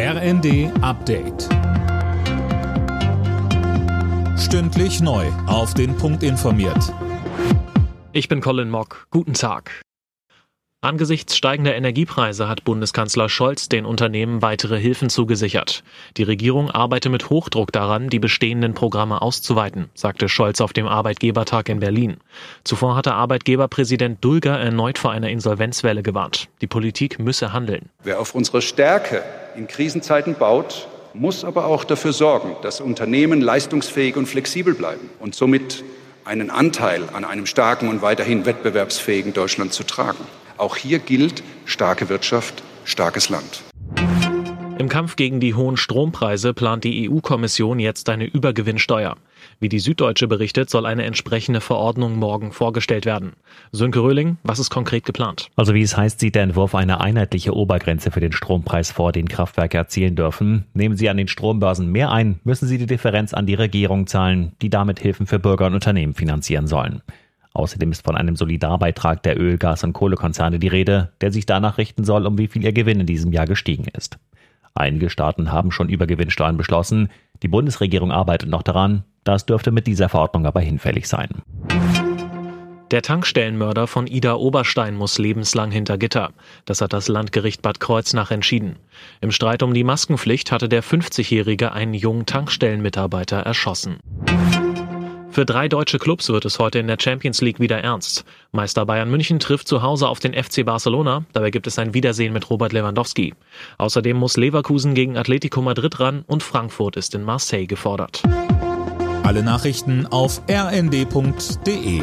RND Update. Stündlich neu. Auf den Punkt informiert. Ich bin Colin Mock. Guten Tag. Angesichts steigender Energiepreise hat Bundeskanzler Scholz den Unternehmen weitere Hilfen zugesichert. Die Regierung arbeite mit Hochdruck daran, die bestehenden Programme auszuweiten, sagte Scholz auf dem Arbeitgebertag in Berlin. Zuvor hatte Arbeitgeberpräsident Dulger erneut vor einer Insolvenzwelle gewarnt. Die Politik müsse handeln. Wer auf unsere Stärke in Krisenzeiten baut, muss aber auch dafür sorgen, dass Unternehmen leistungsfähig und flexibel bleiben und somit einen Anteil an einem starken und weiterhin wettbewerbsfähigen Deutschland zu tragen. Auch hier gilt starke Wirtschaft, starkes Land. Im Kampf gegen die hohen Strompreise plant die EU-Kommission jetzt eine Übergewinnsteuer. Wie die Süddeutsche berichtet, soll eine entsprechende Verordnung morgen vorgestellt werden. Sönke Röhling, was ist konkret geplant? Also wie es heißt, sieht der Entwurf eine einheitliche Obergrenze für den Strompreis vor, den Kraftwerke erzielen dürfen. Nehmen sie an den Strombörsen mehr ein, müssen sie die Differenz an die Regierung zahlen, die damit Hilfen für Bürger und Unternehmen finanzieren sollen. Außerdem ist von einem Solidarbeitrag der Öl-, Gas- und Kohlekonzerne die Rede, der sich danach richten soll, um wie viel ihr Gewinn in diesem Jahr gestiegen ist. Einige Staaten haben schon Übergewinnsteuern beschlossen. Die Bundesregierung arbeitet noch daran. Das dürfte mit dieser Verordnung aber hinfällig sein. Der Tankstellenmörder von Ida Oberstein muss lebenslang hinter Gitter. Das hat das Landgericht Bad Kreuznach entschieden. Im Streit um die Maskenpflicht hatte der 50-Jährige einen jungen Tankstellenmitarbeiter erschossen. Für drei deutsche Clubs wird es heute in der Champions League wieder ernst. Meister Bayern München trifft zu Hause auf den FC Barcelona. Dabei gibt es ein Wiedersehen mit Robert Lewandowski. Außerdem muss Leverkusen gegen Atletico Madrid ran und Frankfurt ist in Marseille gefordert. Alle Nachrichten auf rnd.de